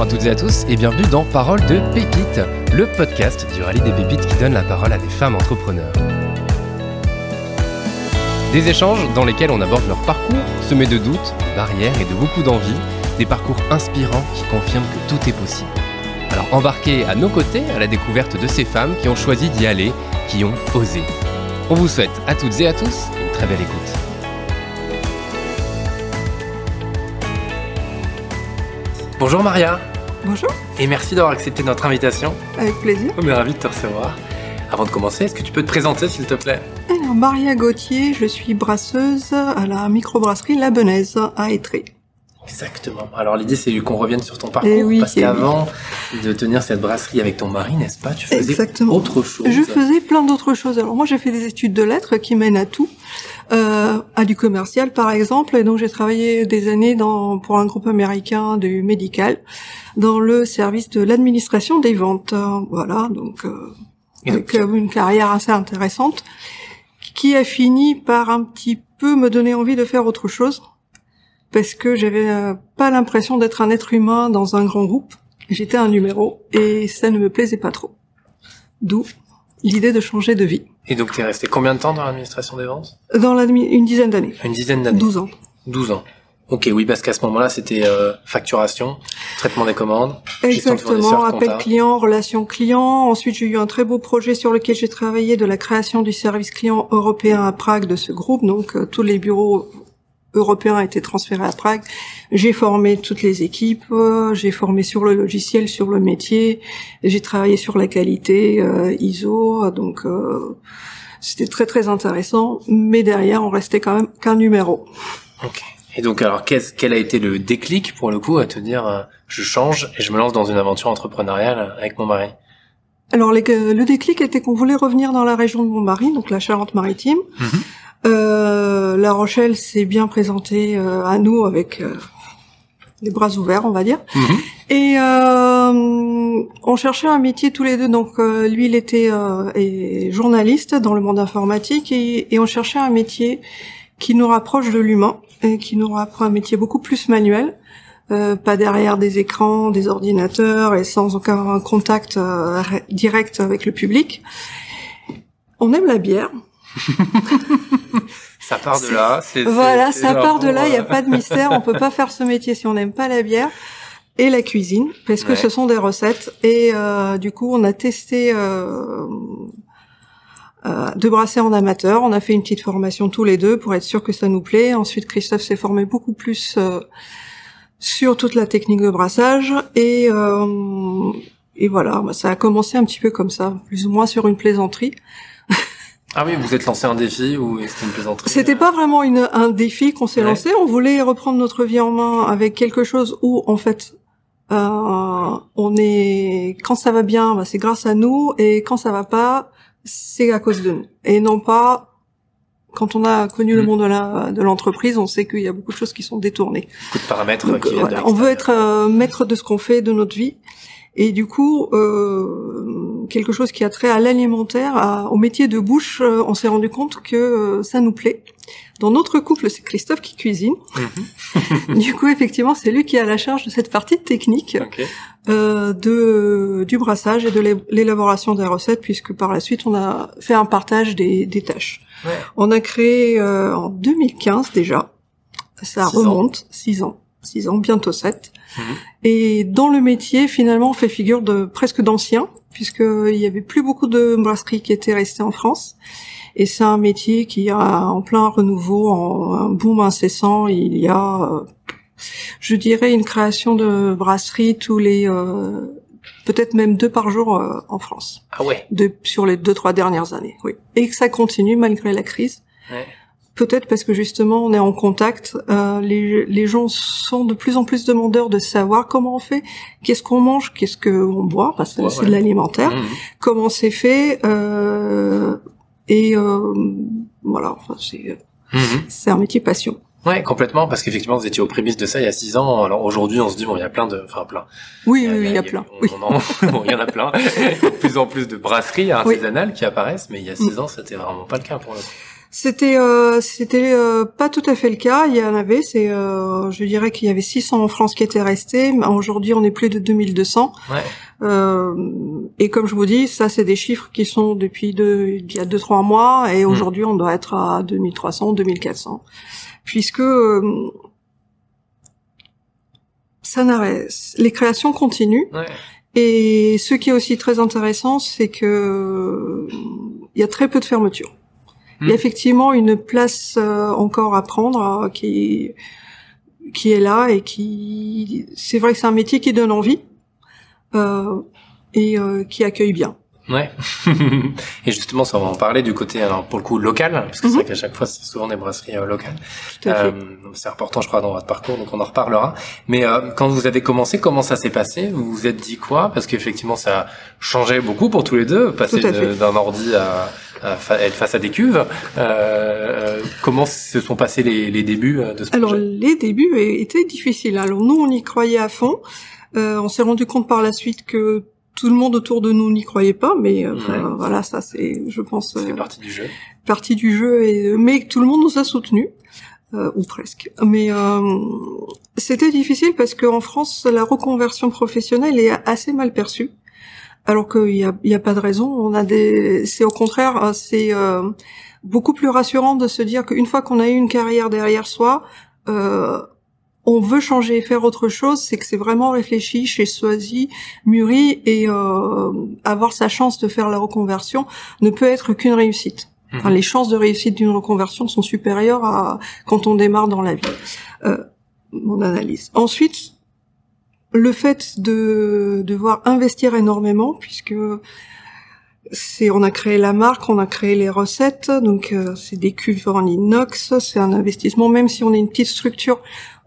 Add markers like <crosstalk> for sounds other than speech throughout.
Bonjour à toutes et à tous et bienvenue dans Parole de Pépites, le podcast du rallye des pépites qui donne la parole à des femmes entrepreneurs. Des échanges dans lesquels on aborde leur parcours, semés de doutes, de barrières et de beaucoup d'envie, des parcours inspirants qui confirment que tout est possible. Alors embarquez à nos côtés à la découverte de ces femmes qui ont choisi d'y aller, qui ont osé. On vous souhaite à toutes et à tous une très belle écoute. Bonjour Maria. Bonjour. Et merci d'avoir accepté notre invitation. Avec plaisir. On est ravis de te recevoir. Avant de commencer, est-ce que tu peux te présenter s'il te plaît? Alors, Maria Gauthier, je suis brasseuse à la microbrasserie La Benaise à Étré. Exactement. Alors l'idée c'est qu'on revienne sur ton parcours Eh oui, parce eh qu'avant de tenir cette brasserie avec ton mari, n'est-ce pas, tu faisais Exactement. autre chose. Je faisais plein d'autres choses. Alors moi j'ai fait des études de lettres qui mènent à tout, euh, à du commercial par exemple, et donc j'ai travaillé des années dans, pour un groupe américain du médical dans le service de l'administration des ventes. Voilà, donc euh, avec euh, une carrière assez intéressante qui a fini par un petit peu me donner envie de faire autre chose parce que j'avais euh, pas l'impression d'être un être humain dans un grand groupe. J'étais un numéro et ça ne me plaisait pas trop. D'où l'idée de changer de vie. Et donc tu es resté combien de temps dans l'administration des ventes? Dans une dizaine d'années, Une dizaine d'années. 12 ans. 12 ans. Ok, oui, parce qu'à ce moment-là, c'était euh, facturation, traitement des commandes, Exactement, appel client, relation client. Ensuite, j'ai eu un très beau projet sur lequel j'ai travaillé de la création du service client européen à Prague de ce groupe. Donc, euh, tous les bureaux européens étaient transférés à Prague. J'ai formé toutes les équipes, euh, j'ai formé sur le logiciel, sur le métier, j'ai travaillé sur la qualité euh, ISO. Donc, euh, c'était très très intéressant. Mais derrière, on restait quand même qu'un numéro. Ok. Et donc, alors, qu'est-ce- quel a été le déclic pour le coup à te dire, euh, je change et je me lance dans une aventure entrepreneuriale avec mon mari? Alors les- le déclic était qu'on voulait revenir dans la région de Montmarine, donc la Charente-Maritime. Mhm. Euh, la Rochelle s'est bien présentée euh, à nous avec euh, les bras ouverts, on va dire. Et euh, on cherchait un métier tous les deux. Donc euh, lui, il était euh, journaliste dans le monde informatique et, et on cherchait un métier qui nous rapproche de l'humain et qui nous rapproche un métier beaucoup plus manuel. Euh, pas derrière des écrans, des ordinateurs et sans aucun contact direct avec le public. On aime la bière. <laughs> Ça part de là. c'est- Voilà, c'est- ça part de là, il n'y a pas de mystère, on peut pas faire ce métier si on n'aime pas la bière et la cuisine, parce que Ouais. ce sont des recettes. Et euh, du coup, on a testé euh, euh, de brasser en amateur, on a fait une petite formation tous les deux pour être sûr que ça nous plaît. Ensuite, Christophe s'est formé beaucoup plus euh, sur toute la technique de brassage et euh, et voilà, bah, ça a commencé un petit peu comme ça, plus ou moins sur une plaisanterie. Euh. Ah oui, vous êtes lancé un défi ou c'était une plaisanterie C'était pas vraiment une, un défi qu'on s'est Ouais. lancé. On voulait reprendre notre vie en main avec quelque chose où, en fait, euh, on est quand ça va bien, bah, c'est grâce à nous, et quand ça va pas, c'est à cause de nous, et non pas quand on a connu le Mm. monde de la- de l'entreprise, on sait qu'il y a beaucoup de choses qui sont détournées. beaucoup de paramètres Donc, qui euh, voilà, on veut être euh, maître de ce qu'on fait, de notre vie. Et du coup, euh, quelque chose qui a trait à l'alimentaire, au métier de bouche, euh, on s'est rendu compte que euh, ça nous plaît. Dans notre couple, c'est Christophe qui cuisine. Mhm. <laughs> du coup, effectivement, c'est lui qui a la charge de cette partie technique euh, de du brassage et de l'é- l'élaboration des recettes, puisque par la suite, on a fait un partage des, des tâches. Ouais. On a créé euh, en 2015 déjà. Ça Six remonte, six ans, six ans, bientôt sept. Mhm. Et dans le métier, finalement, on fait figure de presque d'anciens, puisqu'il y avait plus beaucoup de brasseries qui étaient restées en France. Et c'est un métier qui est en plein renouveau, en un boom incessant. Il y a, euh, je dirais, une création de brasseries tous les, euh, peut-être même deux par jour euh, en France, Ah ouais. de, sur les deux trois dernières années. Oui. Et que ça continue malgré la crise. Ouais. Peut-être parce que justement on est en contact, euh, les, les gens sont de plus en plus demandeurs de savoir comment on fait, qu'est-ce qu'on mange, qu'est-ce qu'on boit, parce que Ouais, c'est ouais. de l'alimentaire, Mhm. comment c'est fait, euh, et euh, voilà, enfin c'est Mhm. c'est un métier passion. Ouais, complètement, parce qu'effectivement, vous étiez aux prémices de ça il y a six ans. Alors aujourd'hui, on se dit, bon, il y a plein de, enfin, plein. Oui, oui, oui, il y a plein. on- Oui. on en- <laughs> bon, il y en a plein. Il y a de plus en plus de brasseries artisanales qui apparaissent, mais il y a six ans, c'était vraiment pas le cas pour le coup. C'était euh, c'était euh, pas tout à fait le cas. Il y en avait. C'est euh, je dirais qu'il y avait 600 en France qui étaient restés. Aujourd'hui, on est plus de 2200. Ouais. Euh, et comme je vous dis, ça c'est des chiffres qui sont depuis deux, il y a deux trois mois et hmm. aujourd'hui on doit être à 2300, 2400, puisque euh, ça n'arrête. Les créations continuent. Ouais. Et ce qui est aussi très intéressant, c'est que il y a très peu de fermetures. Il y a hmm. effectivement une place euh, encore à prendre euh, qui qui est là et qui c'est vrai que c'est un métier qui donne envie euh, et euh, qui accueille bien. Ouais. <laughs> et justement, ça va en parler du côté, alors pour le coup local, parce que c'est vrai mhm. qu'à chaque fois, c'est souvent des brasseries euh, locales. Euh, c'est important, je crois, dans votre parcours, donc on en reparlera. Mais euh, quand vous avez commencé, comment ça s'est passé? Vous vous êtes dit quoi? Parce qu'effectivement, ça a changé beaucoup pour tous les deux, passer d'un ordi à, être face à des cuves. Euh, comment se sont passés les, les débuts de ce alors, projet? Alors, les débuts étaient difficiles. Alors nous, on y croyait à fond. on s'est rendu compte par la suite que tout le monde autour de nous n'y croyait pas, mais euh, voilà, ça c'est, je pense, euh, partie du jeu. Partie du jeu, et mais tout le monde nous a soutenus. Euh, ou presque. Mais c'était difficile parce qu'en France, la reconversion professionnelle est assez mal perçue, alors qu'il y a, y a pas de raison. On a des, c'est au contraire, c'est beaucoup plus rassurant de se dire qu'une fois qu'on a eu une carrière derrière soi, on veut changer et faire autre chose, c'est que c'est vraiment réfléchi chez Soisy, mûri, et euh, avoir sa chance de faire la reconversion ne peut être qu'une réussite. Mhm. les chances de réussite d'une reconversion sont supérieures à quand on démarre dans la vie. Euh, mon analyse. Ensuite, le fait de devoir investir énormément, puisque c'est on a créé la marque, on a créé les recettes, donc euh, c'est des cuves en inox, c'est un investissement. Même si on est une petite structure,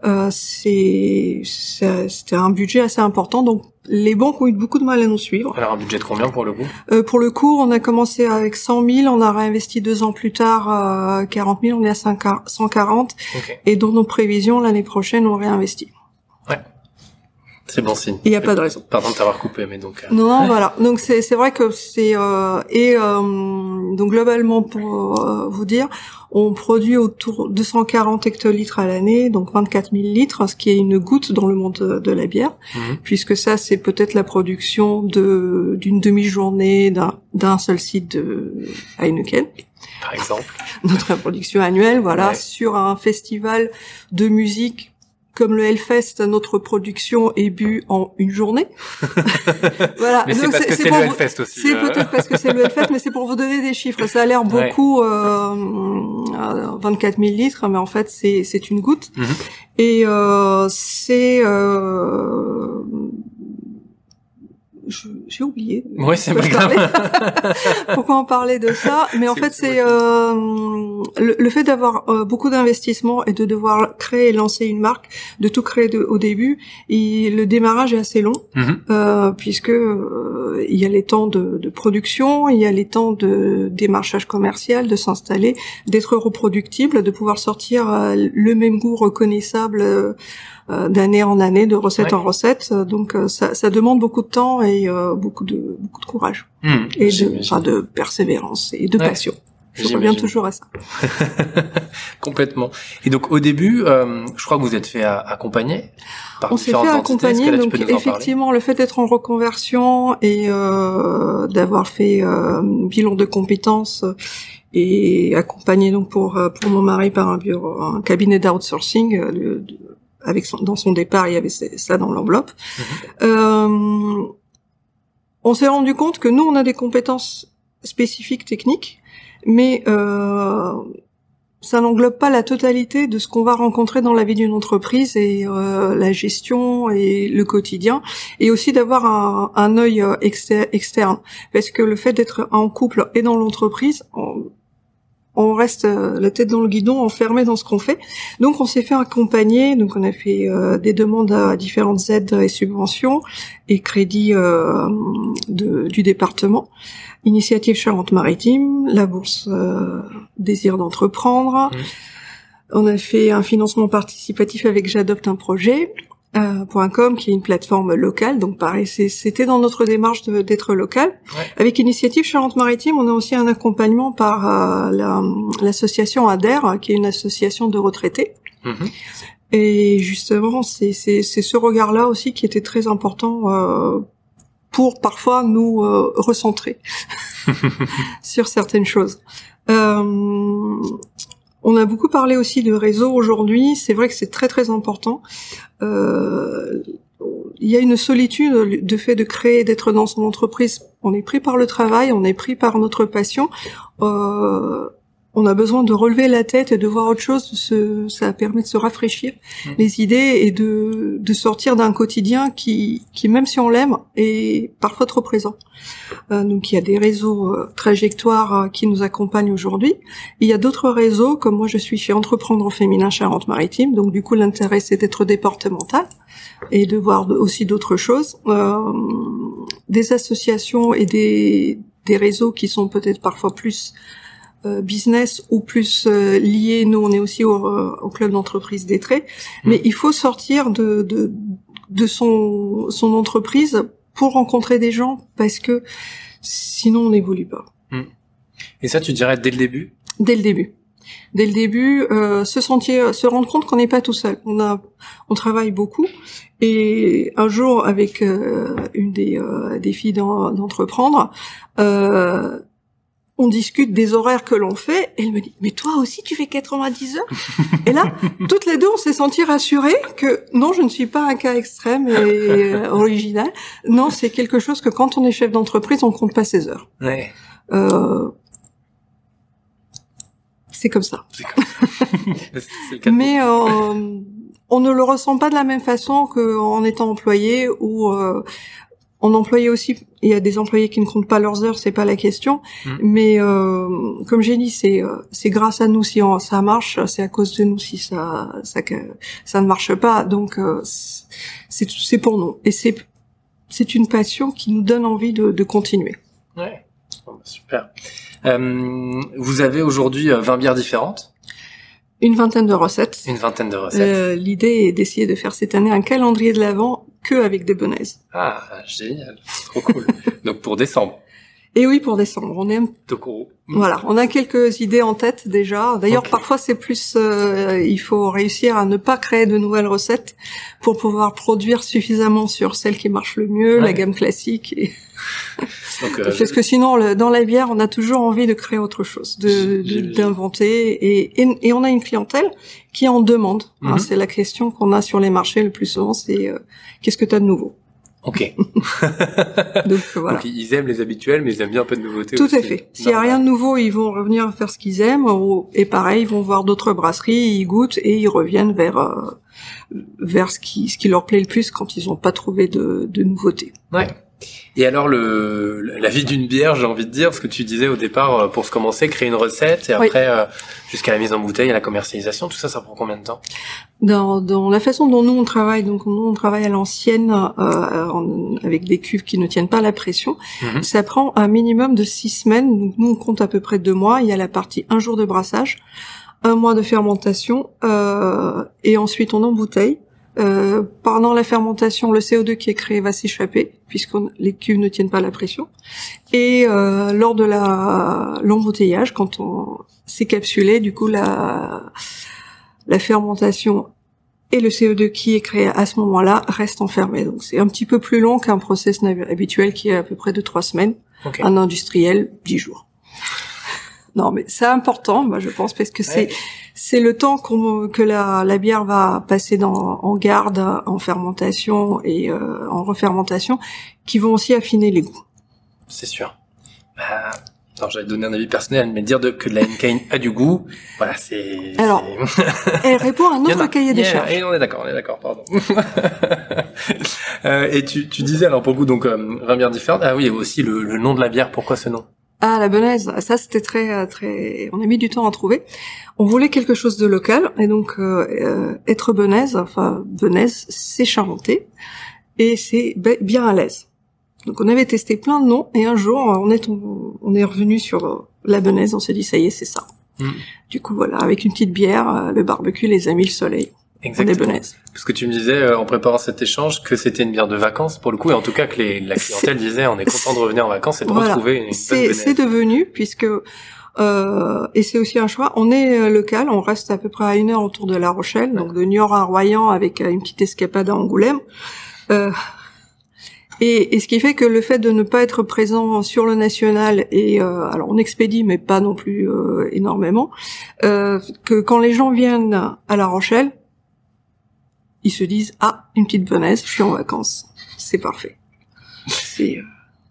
euh, c'était un budget assez important. Donc les banques ont eu beaucoup de mal à nous suivre. Alors un budget de combien pour le coup? Euh, Pour le coup, on a commencé avec 100 000, on a réinvesti deux ans plus tard euh, 40 000, on est à 140. Et dans nos prévisions, l'année prochaine, on réinvestit. Ouais. C'est bon signe. Il n'y a pas de raison. Pardon de t'avoir coupé, mais donc. Euh, non, <laughs> voilà. Donc c'est c'est vrai que c'est euh, et euh, donc globalement pour euh, vous dire, on produit autour de 240 hectolitres à l'année, donc 24 000 litres, ce qui est une goutte dans le monde de, la bière, mhm. puisque ça c'est peut-être la production de d'une demi-journée d'un d'un seul site de Heineken par exemple. <laughs> Notre production annuelle, voilà, sur un festival de musique comme le Hellfest, notre production est bu en une journée. <laughs> voilà. Mais c'est parce que c'est le Hellfest aussi. C'est euh. peut-être parce que c'est le Hellfest, mais c'est pour vous donner des chiffres. Ça a l'air beaucoup, euh, 24 000 litres, mais en fait c'est c'est une goutte. Mhm. Et euh, c'est euh, j'ai oublié. Oui, c'est pas grave. <laughs> Pourquoi on parlait de ça <laughs> Mais en fait, c'est euh, le, fait d'avoir euh, beaucoup d'investissements et de devoir créer et lancer une marque, de tout créer de, au début. Et le démarrage est assez long mhm. euh, puisque euh, il y a les temps de, de, production, il y a les temps de démarchage commercial, de s'installer, d'être reproductible, de pouvoir sortir euh, le même goût reconnaissable euh, d'année en année, de recette en recette. Donc ça, ça, demande beaucoup de temps et euh, beaucoup de beaucoup de courage hmm, et de, enfin, de persévérance et de passion. Je reviens toujours à ça. <laughs> Complètement. Et donc au début, euh, je crois que vous êtes fait accompagner par On s'est fait accompagner. donc effectivement, le fait d'être en reconversion et euh, d'avoir fait euh, bilan de compétences et accompagné donc pour pour mon mari par un bureau, un cabinet d'outsourcing, avec son, dans son départ, il y avait ça dans l'enveloppe. Mhm. On s'est rendu compte que nous, on a des compétences spécifiques techniques, mais euh, ça n'englobe pas la totalité de ce qu'on va rencontrer dans la vie d'une entreprise et euh, la gestion et le quotidien, et aussi d'avoir un, un œil euh, externe, parce que le fait d'être en couple et dans l'entreprise, on reste euh, la tête dans le guidon, enfermé dans ce qu'on fait. Donc on s'est fait accompagner, donc on a fait euh, des demandes à différentes aides et subventions et crédits euh, du département. Initiative Charente-Maritime, la bourse Désir d'entreprendre. Mmh. On a fait un financement participatif avec J'adopte un projet. Euh, .com qui est une plateforme locale. Donc pareil c'était dans notre démarche d'être local. Avec initiative Charente-Maritime on a aussi un accompagnement par euh, l'association ADER qui est une association de retraités. Mm-hmm. et justement c'est ce regard là aussi qui était très important euh, pour parfois nous recentrer <laughs> sur certaines choses on a beaucoup parlé aussi de réseau aujourd'hui. C'est vrai que c'est très très important. Euh, il y a une solitude de fait de créer, d'être dans son entreprise. On est pris par le travail, on est pris par notre passion. Euh, on a besoin de relever la tête et de voir autre chose. ça permet de se rafraîchir mmh. les idées et de, de sortir d'un quotidien qui, qui, même si on l'aime, est parfois trop présent. Euh, donc il y a des réseaux euh, trajectoires euh, qui nous accompagnent aujourd'hui. Il y a d'autres réseaux, comme moi je suis chez Entreprendre féminin Charente-Maritime. Donc du coup l'intérêt c'est d'être départemental et de voir aussi d'autres choses. Euh, des associations et des, des réseaux qui sont peut-être parfois plus business ou plus euh, lié. Nous, on est aussi au, euh, au club d'entreprise des traits, mmh. mais il faut sortir de, de, de son, son entreprise pour rencontrer des gens parce que sinon on n'évolue pas. Mmh. Et ça, tu dirais dès le début? Dès le début. Dès le début, euh, se sentir, se rendre compte qu'on n'est pas tout seul. On a, on travaille beaucoup. Et un jour, avec euh, une des, des filles d'entreprendre, euh, on discute des horaires que l'on fait, et elle me dit, mais toi aussi tu fais 90 heures? Et là, <laughs> toutes les deux, on s'est senti rassurées que non, je ne suis pas un cas extrême et euh, original. Non, c'est quelque chose que quand on est chef d'entreprise, on compte pas ses heures. Ouais. Euh, c'est comme ça. <laughs> mais euh, on ne le ressent pas de la même façon qu'en étant employé ou en employé aussi, il y a des employés qui ne comptent pas leurs heures, c'est pas la question. Mmh. Mais euh, comme j'ai dit, c'est euh, c'est grâce à nous si ça marche, c'est à cause de nous si ça ça ça ne marche pas. Donc euh, c'est c'est pour nous et c'est c'est une passion qui nous donne envie de, de continuer. Ouais, bah, super. Euh, vous avez aujourd'hui 20 bières différentes. Une vingtaine de recettes. Une vingtaine de recettes. L'idée est d'essayer de faire cette année un calendrier de l'avant que avec des bonaises. Ah, génial, trop cool. <laughs> Donc pour décembre. Et oui, pour décembre, on aime. Voilà, on a quelques idées en tête déjà. D'ailleurs, parfois c'est plus, euh, il faut réussir à ne pas créer de nouvelles recettes pour pouvoir produire suffisamment sur celles qui marchent le mieux, la gamme classique. Et... <laughs> Donc, euh, <laughs> Parce que sinon, dans la bière, on a toujours envie de créer autre chose, de d'inventer, et, et, on a une clientèle qui en demande. Hein, mhm. c'est la question qu'on a sur les marchés le plus souvent, c'est euh, qu'est-ce que tu as de nouveau? Ok. <laughs> Donc, voilà. Donc ils aiment les habituels, mais ils aiment bien un peu de nouveauté. Tout à fait. S'il y a rien de nouveau, ils vont revenir faire ce qu'ils aiment. Et pareil, ils vont voir d'autres brasseries, ils goûtent et ils reviennent vers euh, vers ce qui ce qui leur plaît le plus quand ils n'ont pas trouvé de, de nouveauté. Ouais. Et alors le la vie d'une bière, j'ai envie de dire, ce que tu disais au départ, euh, pour se commencer, créer une recette et après euh, jusqu'à la mise en bouteille et la commercialisation, tout ça, ça prend combien de temps? Dans, dans la façon dont nous on travaille, donc nous on travaille à l'ancienne euh, avec des cuves qui ne tiennent pas la pression, mhm. ça prend un minimum de six semaines. Donc nous on compte à peu près deux mois. Il y a la partie un jour de brassage, un mois de fermentation euh, et ensuite on embouteille. Euh, pendant la fermentation, le CO2 qui est créé va s'échapper puisque les cuves ne tiennent pas la pression. Et euh, lors de la l'embouteillage, quand on s'est capsulé, du coup la la fermentation et le CO2 qui est créé à ce moment-là reste enfermé. Donc c'est un petit peu plus long qu'un process habituel qui est à peu près de trois semaines. Un industriel, dix jours. Non, mais c'est important, moi je pense, parce que c'est c'est le temps que la, la, bière va passer dans, en garde, en fermentation et euh, en refermentation, qui vont aussi affiner les goûts. C'est sûr. Bah, alors j'allais donner un avis personnel, mais dire de, que la Henkein a du goût, voilà, c'est. Alors, elle répond à un <laughs> autre cahier des charges. Et on est d'accord, on est d'accord, pardon. <laughs> euh, et tu, tu disais alors pour le goût donc euh, 20 bières différentes. Ah oui, et aussi le, le nom de la bière. Pourquoi ce nom? Ah, la benaise, ça c'était très euh, très. On a mis du temps à trouver. On voulait quelque chose de local et donc euh, euh être benaise, enfin benaise, c'est charentais et c'est bien à l'aise. Donc on avait testé plein de noms et un jour on est on, est revenu sur euh, la benaise, on s'est dit ça y est c'est ça. Mm. Du coup voilà avec une petite bière, le barbecue, les amis, le soleil. Exactement. Parce que tu me disais euh, en préparant cet échange que c'était une bière de vacances pour le coup, et en tout cas que les, la clientèle disait on est content de revenir en vacances et de retrouver une C'est devenu puisque euh, et c'est aussi un choix. On est euh, local, on reste à peu près à une heure autour de La Rochelle, donc de Niort à Royan avec euh, une petite escapade à Angoulême. Euh, et, et, ce qui fait que le fait de ne pas être présent sur le national et euh, alors on expédie mais pas non plus euh, énormément, que quand les gens viennent à La Rochelle, ils se disent ah une petite Venise, je suis en vacances, c'est parfait. C'est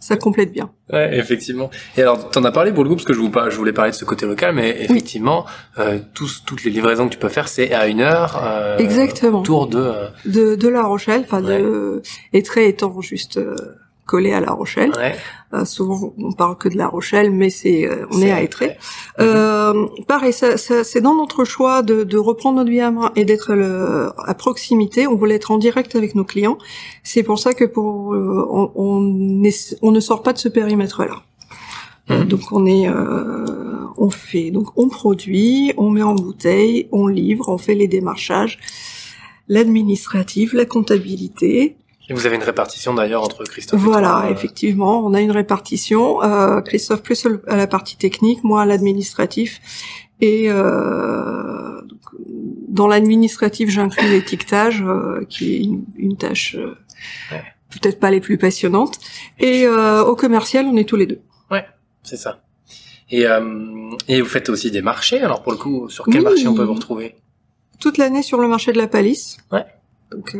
ça complète bien. Ouais, effectivement. Et alors, t'en as parlé pour le coup parce que je, vous, je voulais parler de ce côté local, mais effectivement, euh, tous, toutes les livraisons que tu peux faire, c'est à une heure. Euh, Exactement. Autour de, euh, de de La Rochelle, enfin de très étant juste euh, collé à La Rochelle. Euh, souvent, on parle que de La Rochelle, mais c'est euh, on est, à Étré. Euh, pareil, ça, ça, c'est dans notre choix de, de reprendre notre vie à main et d'être à proximité. On voulait être en direct avec nos clients. C'est pour ça que pour euh, on, on, on, ne sort pas de ce périmètre-là. Mhm. Donc on est, on fait, donc on produit, on met en bouteille, on livre, on fait les démarchages, l'administratif, la comptabilité, et vous avez une répartition d'ailleurs entre Christophe et Voilà, effectivement, on a une répartition. Euh, Christophe plus à la partie technique, moi à l'administratif. Et euh, dans l'administratif, j'inclus l'étiquetage, euh, qui est une, une tâche euh, peut-être pas les plus passionnantes. Et euh, au commercial, on est tous les deux. Ouais, c'est ça. Et, euh, et vous faites aussi des marchés. Alors pour le coup, sur quel marché on peut vous retrouver? Toute l'année sur le marché de la Palisse. Ouais. Donc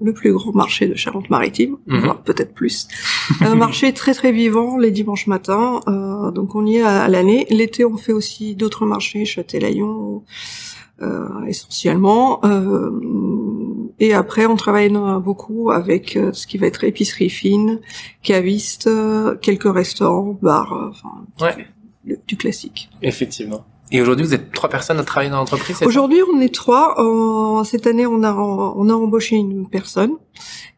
le plus grand marché de Charente-Maritime, mhm. peut-être plus. <laughs> un marché très très vivant les dimanches matins, euh, donc on y est à, l'année. L'été, on fait aussi d'autres marchés, Châtelaillon, euh, essentiellement. Euh, et après, on travaille beaucoup avec euh, ce qui va être épicerie fine, caviste, quelques restaurants, bars, enfin, du classique. Effectivement. Et aujourd'hui, vous êtes trois personnes à travailler dans l'entreprise Aujourd'hui, on est trois. Euh, cette année, on a on a embauché une personne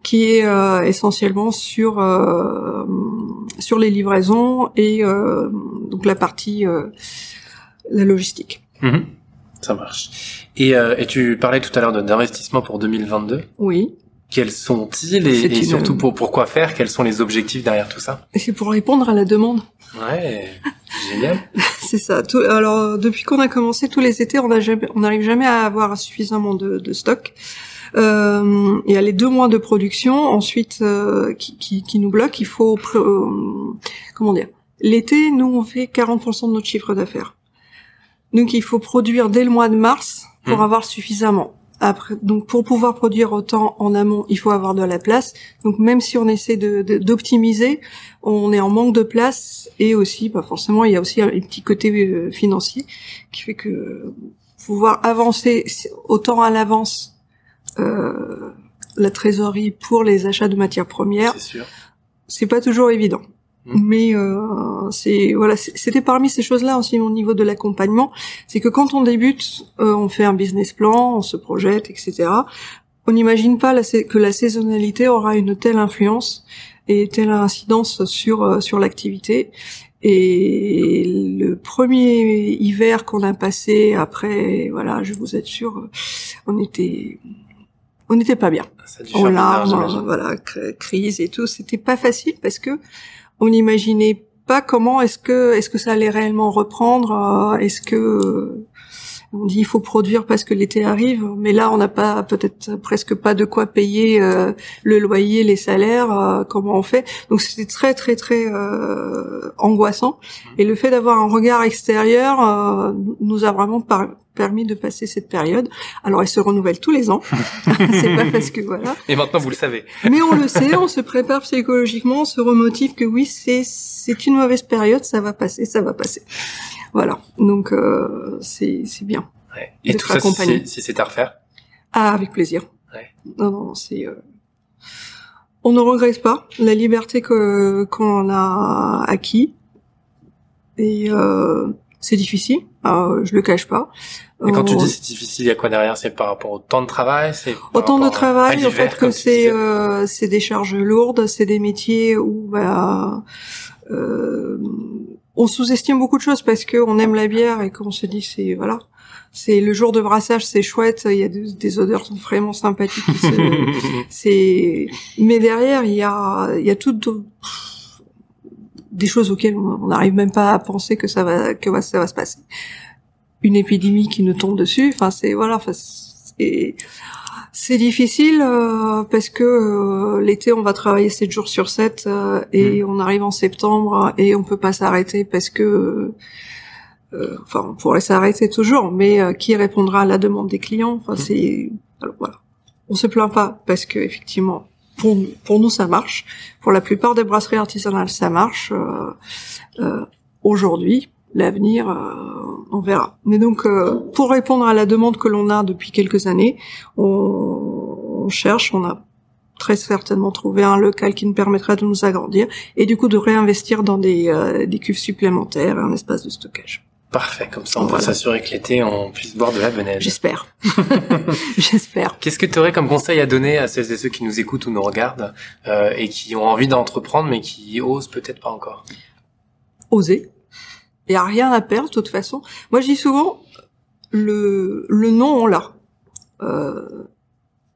qui est euh, essentiellement sur euh, sur les livraisons et euh, donc la partie euh, la logistique. Mhm. Ça marche. Et, et tu parlais tout à l'heure d'investissement pour 2022. Oui. Quels sont-ils et, et surtout pour pourquoi faire Quels sont les objectifs derrière tout ça? C'est pour répondre à la demande. Ouais, génial. <laughs> c'est ça. alors depuis qu'on a commencé tous les étés, on n'arrive jamais à avoir suffisamment de, de stock. Euh, il y a les deux mois de production ensuite euh, qui, qui, qui, nous bloquent. Il faut euh, comment dire? L'été, nous on fait 40% de notre chiffre d'affaires. Donc il faut produire dès le mois de mars pour mmh. avoir suffisamment. Après, donc pour pouvoir produire autant en amont, il faut avoir de la place. Donc même si on essaie de, d'optimiser, on est en manque de place et aussi, bah forcément, il y a aussi un petit côté euh, financier qui fait que pouvoir avancer autant à l'avance euh, la trésorerie pour les achats de matières premières, c'est pas toujours évident. Mm. Mais euh, c'est voilà, c'était parmi ces choses-là aussi au niveau de l'accompagnement, c'est que quand on débute, euh, on fait un business plan, on se projette, etc. On n'imagine pas que la saisonnalité aura une telle influence et telle incidence sur euh, sur l'activité. Et le premier hiver qu'on a passé après, voilà, je vous assure, on était on n'était pas bien. On larmes, voilà, crise et tout, c'était pas facile parce que on n'imaginait pas comment est-ce que est-ce que ça allait réellement reprendre. Euh, est-ce que on dit il faut produire parce que l'été arrive, mais là on n'a pas peut-être presque pas de quoi payer euh, le loyer, les salaires. Euh, comment on fait Donc c'était très très très angoissant. Et le fait d'avoir un regard extérieur nous a vraiment par permis de passer cette période. Alors, elle se renouvelle tous les ans. <laughs> c'est pas parce que voilà. Et maintenant, vous le savez. Mais on le sait, on se prépare psychologiquement, on se remotive que oui, c'est c'est une mauvaise période, ça va passer, ça va passer. Voilà. Donc, euh, c'est c'est bien. Ouais. Et tout ça, si, si c'est à refaire. Ah, avec plaisir. Ouais. Non, non, c'est. Euh... On ne regrette pas la liberté que qu'on a acquis et euh, c'est difficile, euh, je le cache pas. Et quand tu dis c'est difficile, il y a quoi derrière? C'est par rapport au temps de travail? C'est au temps de travail, au fait que c'est euh, c'est des charges lourdes, c'est des métiers où bah, euh, on sous-estime beaucoup de choses parce que on aime la bière et qu'on se dit c'est voilà, c'est le jour de brassage, c'est chouette, il y a des, odeurs vraiment sympathiques. <laughs> c'est mais derrière il y a il y a toutes des choses auxquelles on n'arrive même pas à penser que ça va que ça va se passer. Une épidémie qui nous tombe dessus, enfin c'est voilà, enfin c'est c'est difficile euh, parce que euh, l'été on va travailler 7 jours sur 7 euh, et mmh. on arrive en septembre et on peut pas s'arrêter parce que enfin on pourrait s'arrêter toujours mais qui répondra à la demande des clients? Enfin mmh. c'est alors voilà on se plaint pas parce que effectivement pour, nous ça marche pour la plupart des brasseries artisanales ça marche aujourd'hui l'avenir, euh, on verra. Mais donc, euh, pour répondre à la demande que l'on a depuis quelques années, on, cherche, on a très certainement trouvé un local qui nous permettra de nous agrandir et du coup de réinvestir dans des, euh, des cuves supplémentaires et un espace de stockage. Parfait, comme ça on va s'assurer que l'été on puisse boire de la beneige. J'espère. <laughs> <laughs> J'espère. Qu'est-ce que tu aurais comme conseil à donner à celles et ceux qui nous écoutent ou nous regardent et qui ont envie d'entreprendre mais qui osent peut-être pas encore? Oser. Il y a rien à perdre de toute façon. Moi, je dis souvent, le, le nom, on l'a. Euh,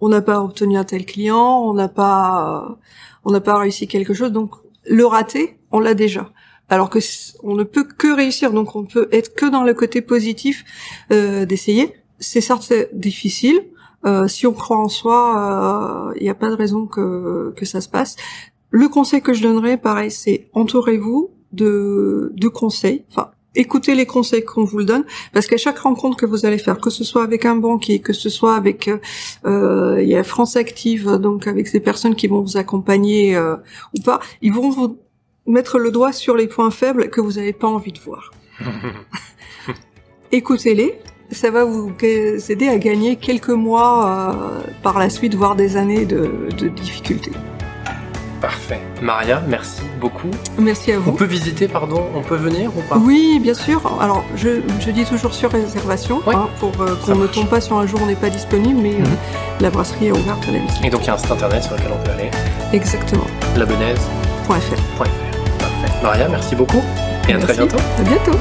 on n'a pas obtenu un tel client, on n'a pas, on n'a pas réussi quelque chose, donc le raté, on l'a déjà. Alors que on ne peut que réussir, donc on peut être que dans le côté positif euh, d'essayer. C'est certes difficile. Euh, si on croit en soi, il n'y a pas de raison que que ça se passe. Le conseil que je donnerais, pareil, c'est entourez-vous de, de conseils. Enfin, écoutez les conseils qu'on vous le donne, parce qu'à chaque rencontre que vous allez faire, que ce soit avec un banquier, que ce soit avec, euh, France Active, donc avec ces personnes qui vont vous accompagner euh, ou pas, ils vont vous mettre le doigt sur les points faibles que vous n'avez pas envie de voir. <laughs> Écoutez-les, ça va vous aider à gagner quelques mois euh, par la suite, voire des années de, de difficultés. Parfait. Maria, merci beaucoup. Merci à vous. On peut visiter, pardon, on peut venir ou pas? Oui, bien sûr. Alors, je, je, dis toujours sur réservation, hein, pour euh, qu'on ne tombe pas sur un jour où on n'est pas disponible, mais euh, mhm. la brasserie est ouverte à la visite. Et donc, il y a un site internet sur lequel on peut aller Exactement. Labenaise.fr. Maria, merci beaucoup et à très bientôt. À bientôt.